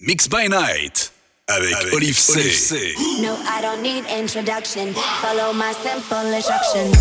Mix by Night avec, avec Olive, C. No, I don't need introduction. Follow my simple instruction.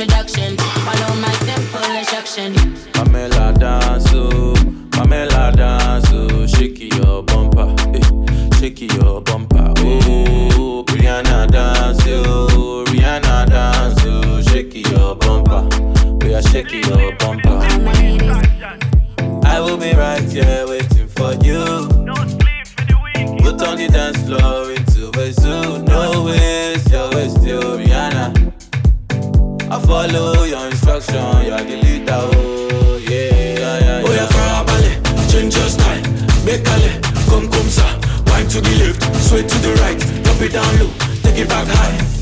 introduction. Follow my simple instruction. Pamela dance, oh, Pamela dance, oh, shake your bumper, eh, shake your bumper, oh. Rihanna dance, oh, Rihanna dance, oh, shake your bumper, we are shaking your bumper. follow your instruction, you are the leader, oh yeah. Oh, yeah, yeah, yeah. Oh yeah, change your style, make a ale, come come sir, wine to the left, sway to the right, drop it down low, take it back high.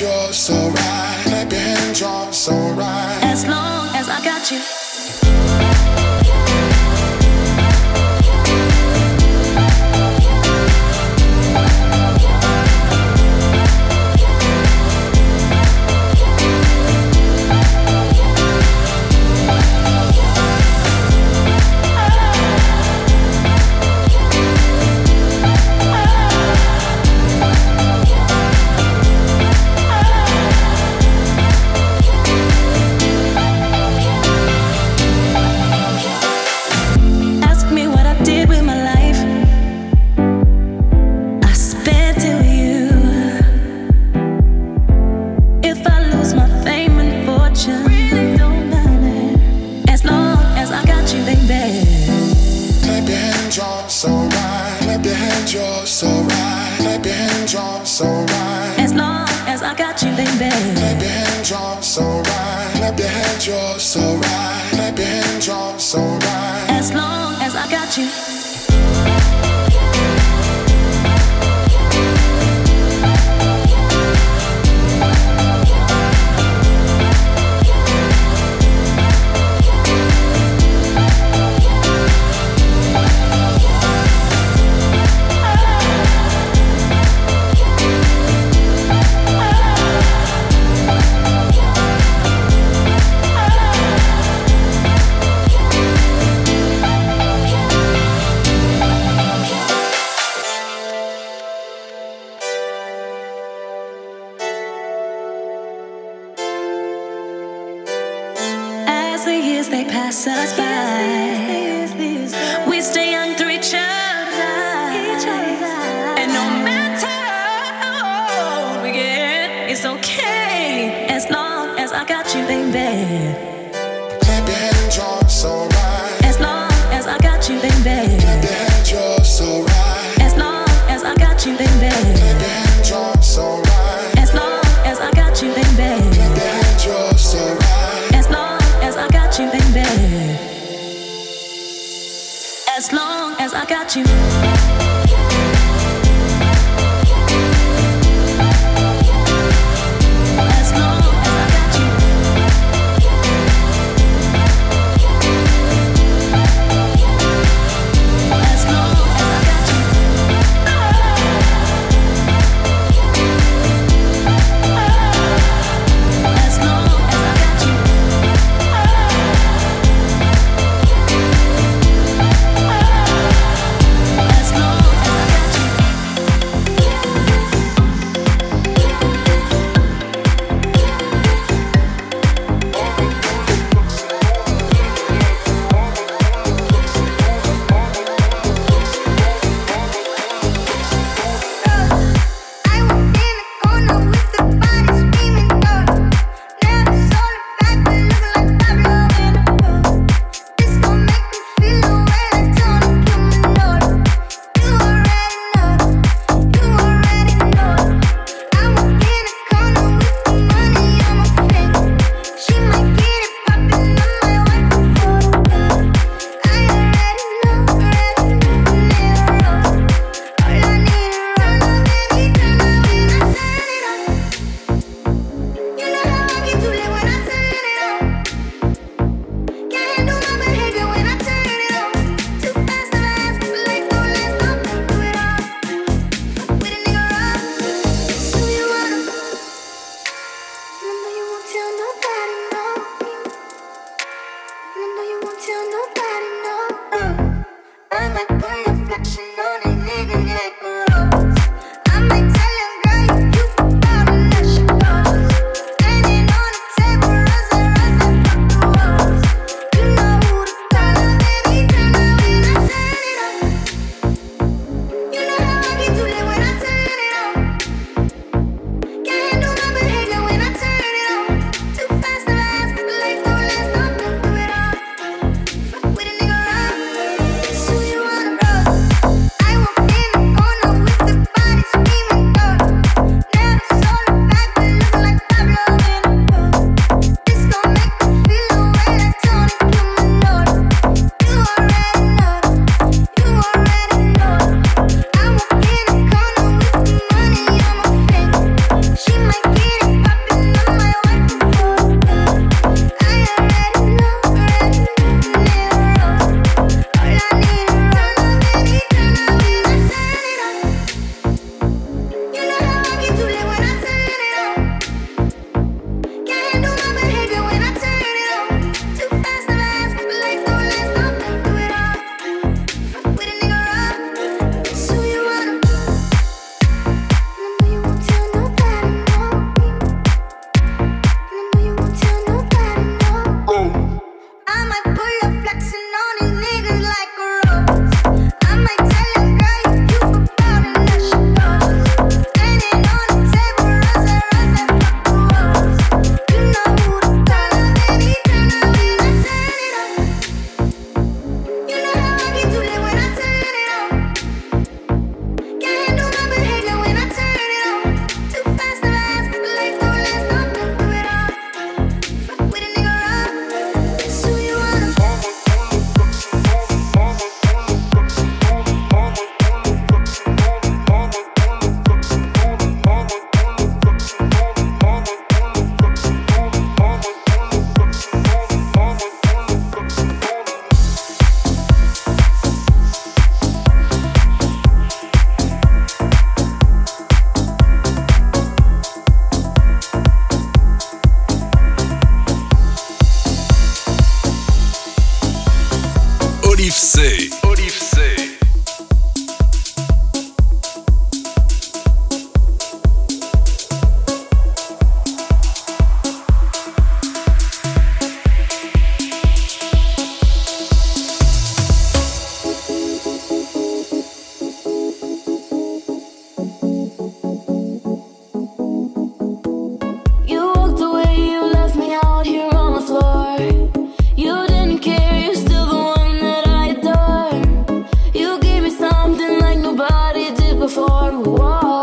your soul. you. before. Whoa.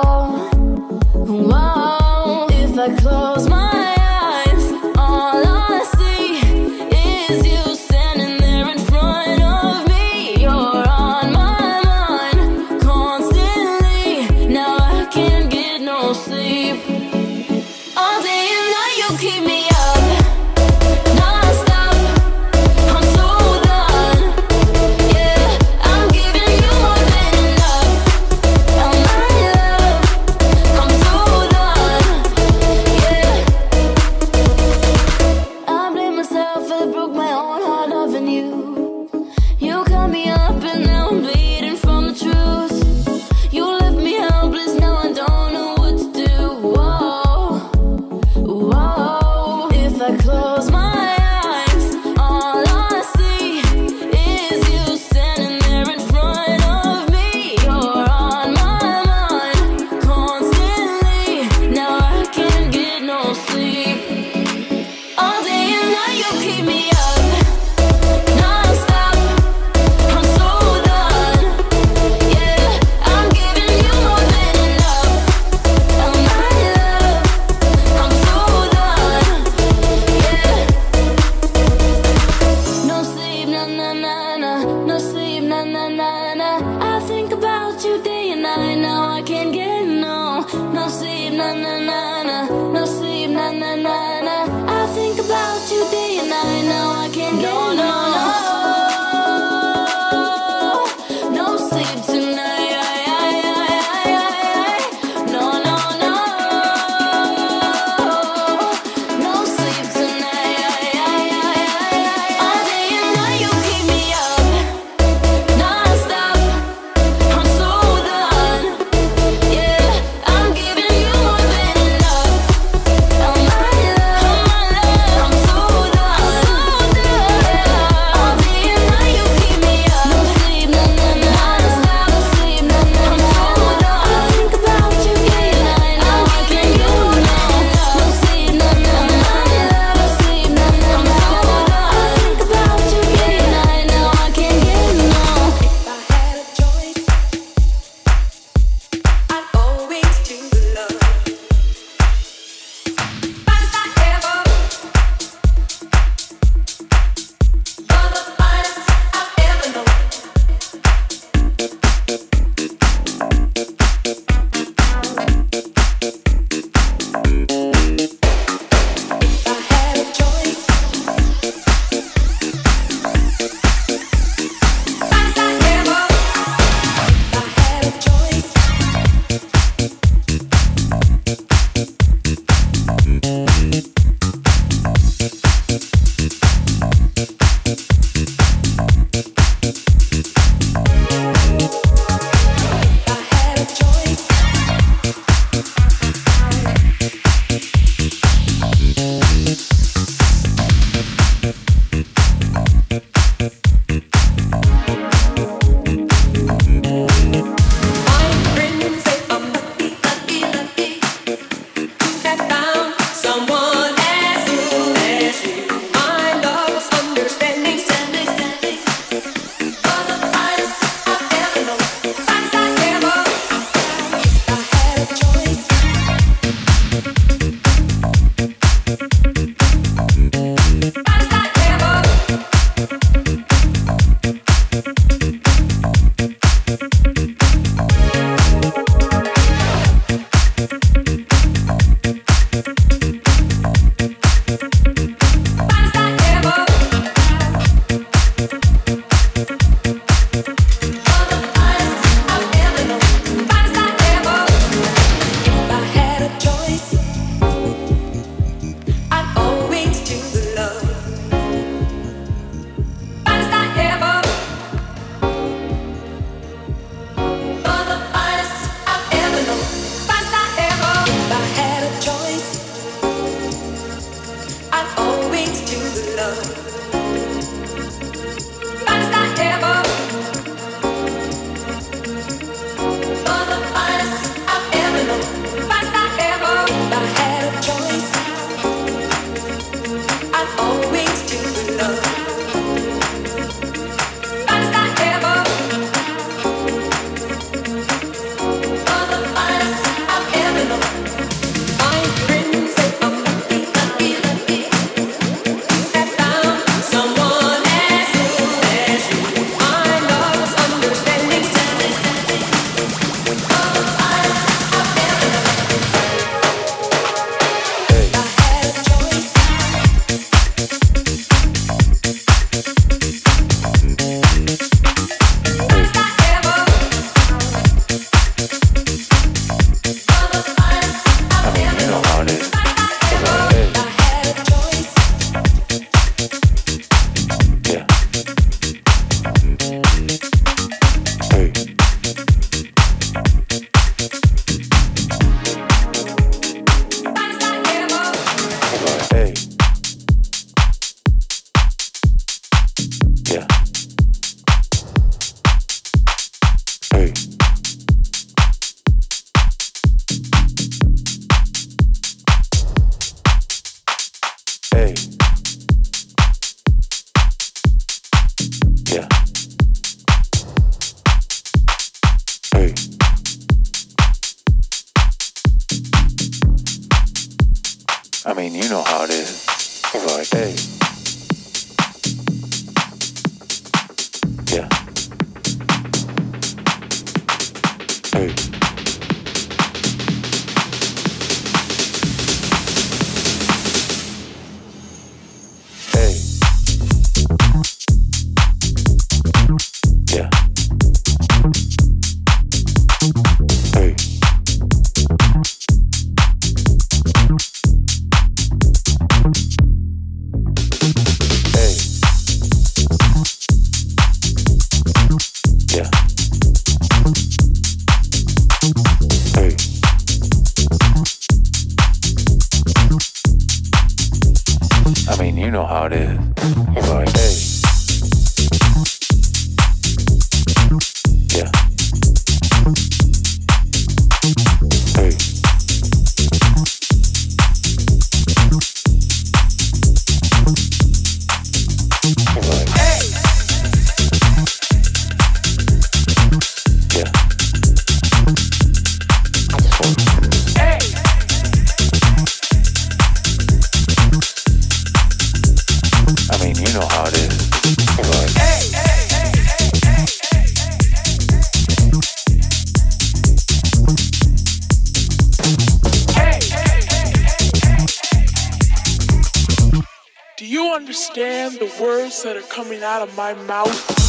Coming out of my mouth.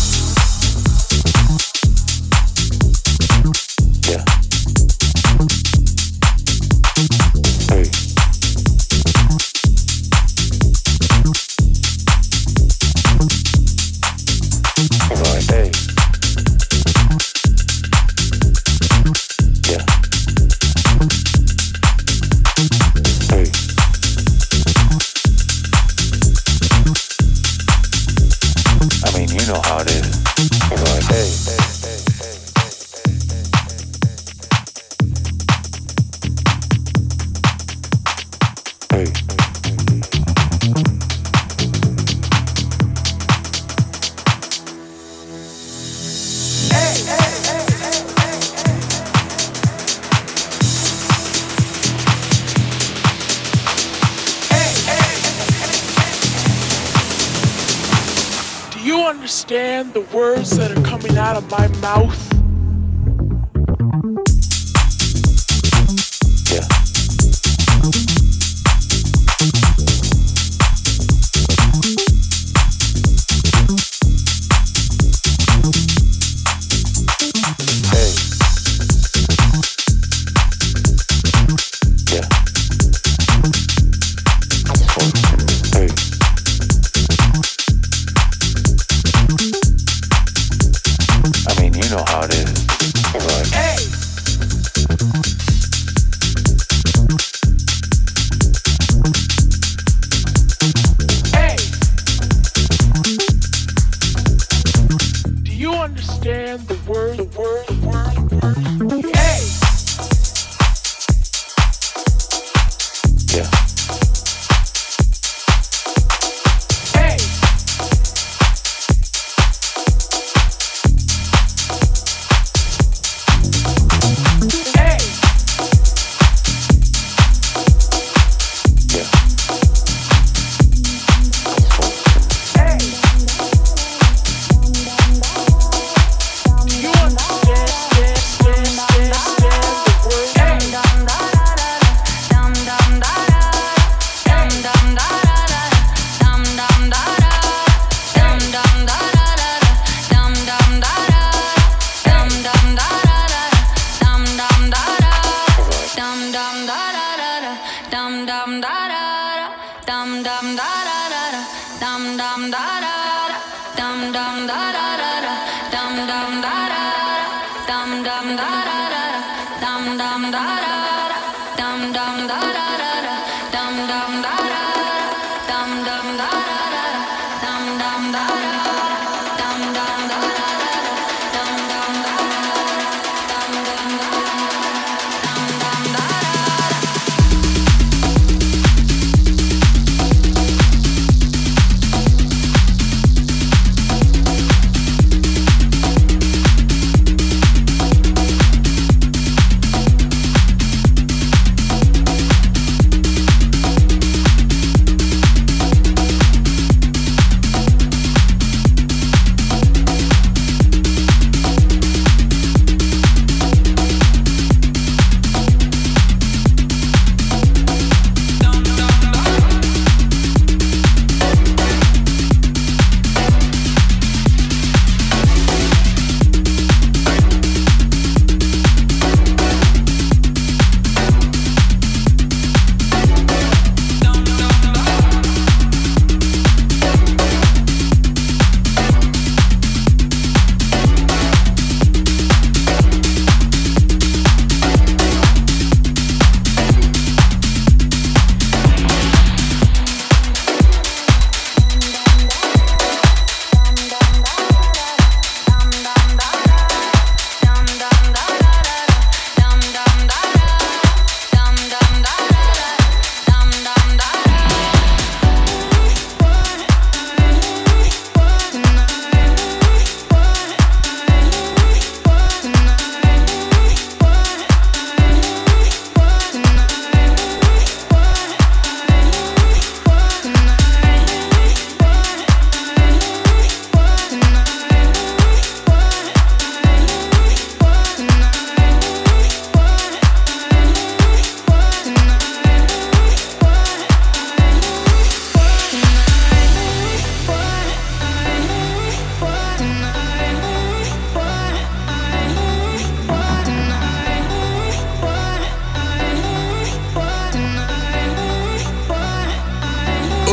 Mouth?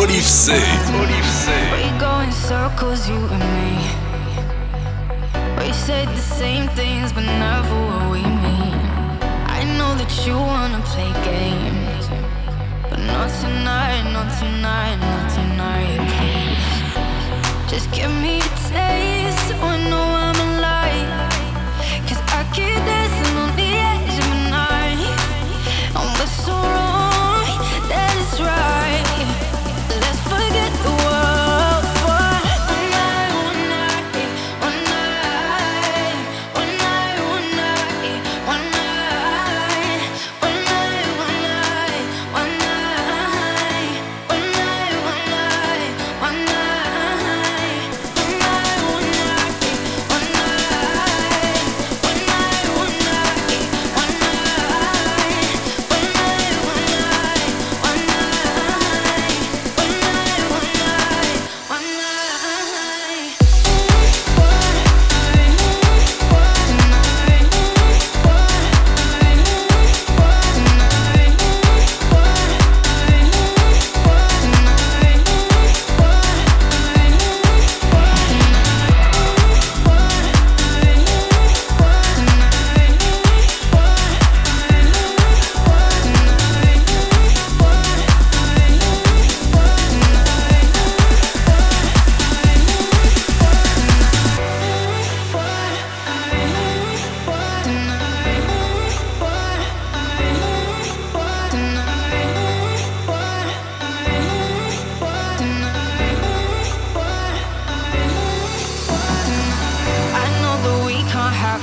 Oliv'C. We go in circles, you and me. We say the same things, but never what we mean. I know that you wanna play games, but not tonight, not tonight, not tonight, please. Just give me a taste, I know.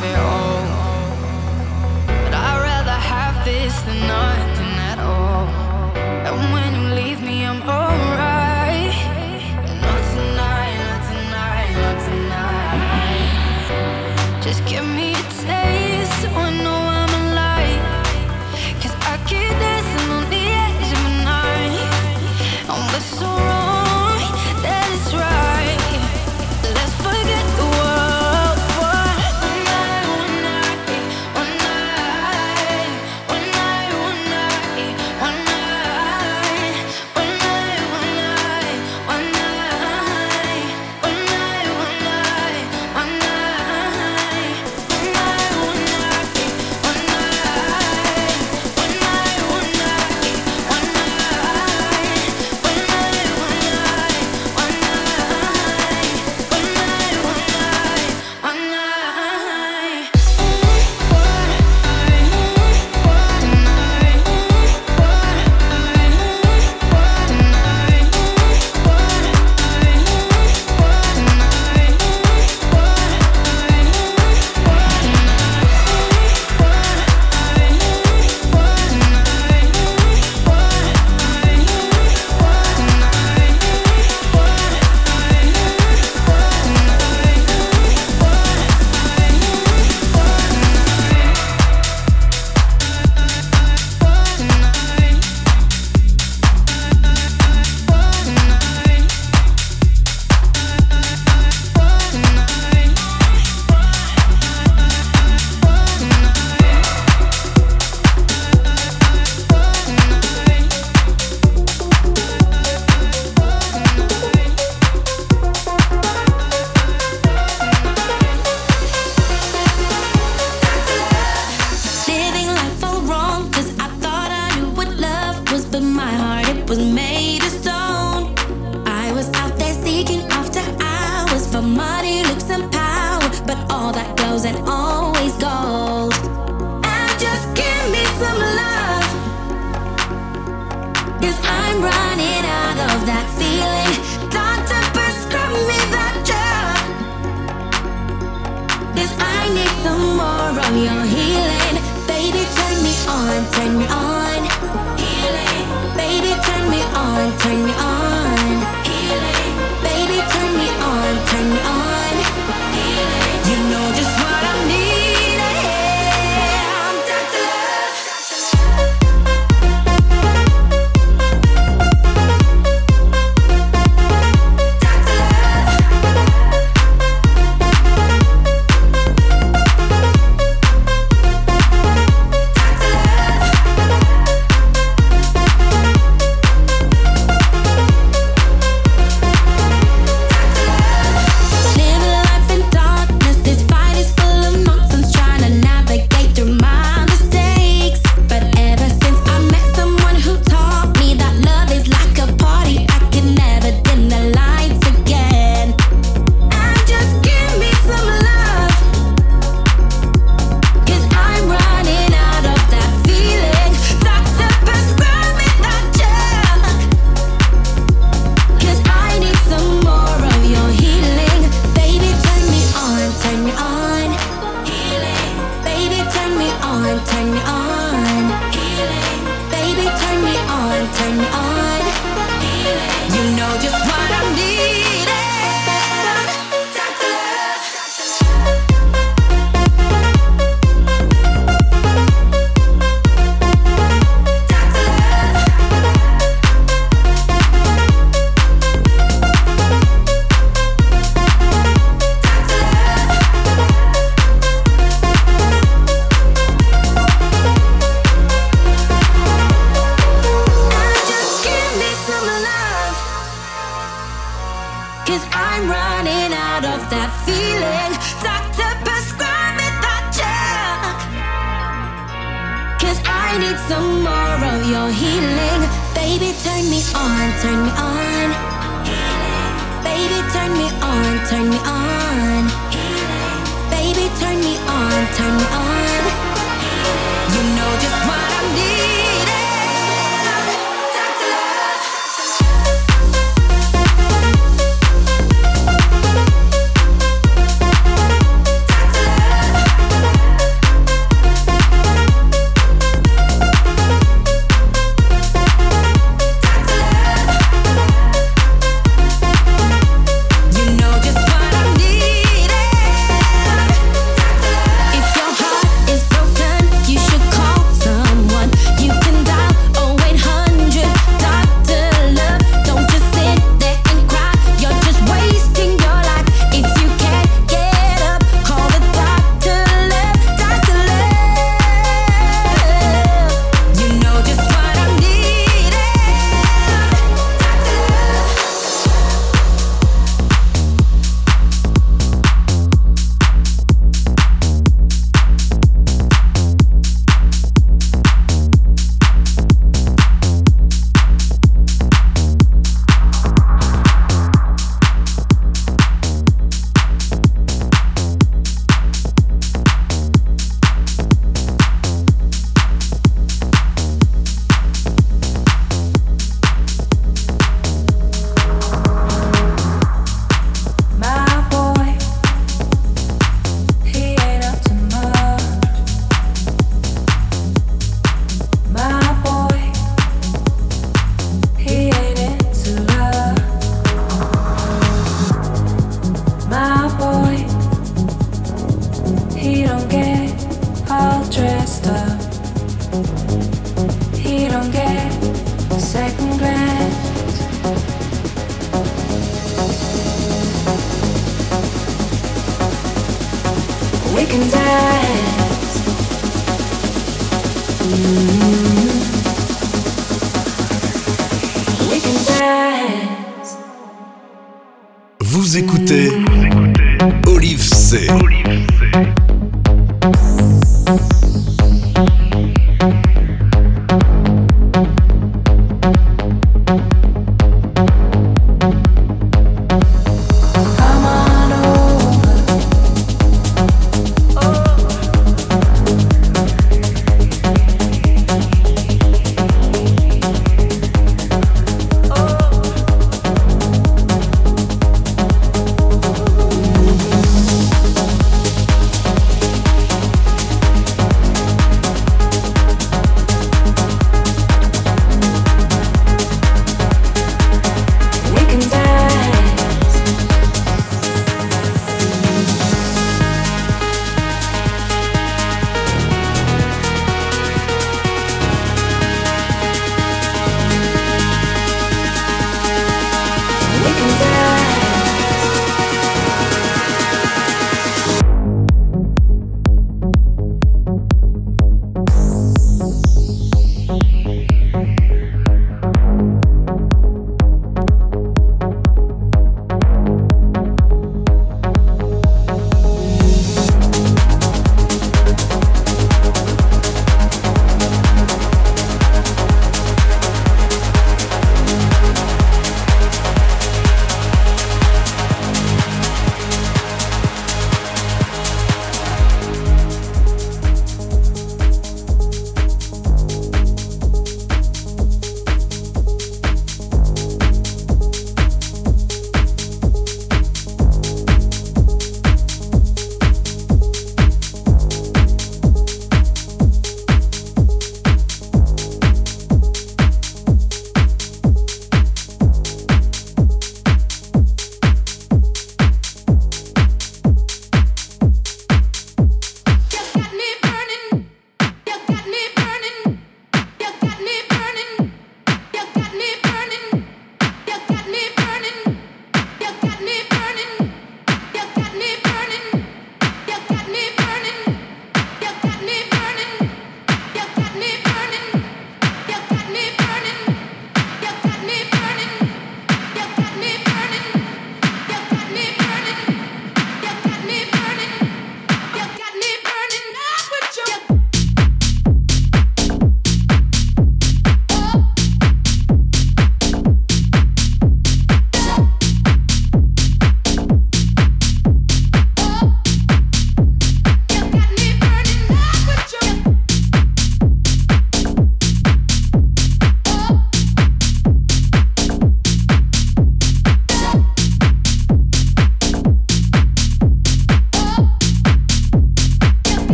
me all.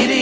it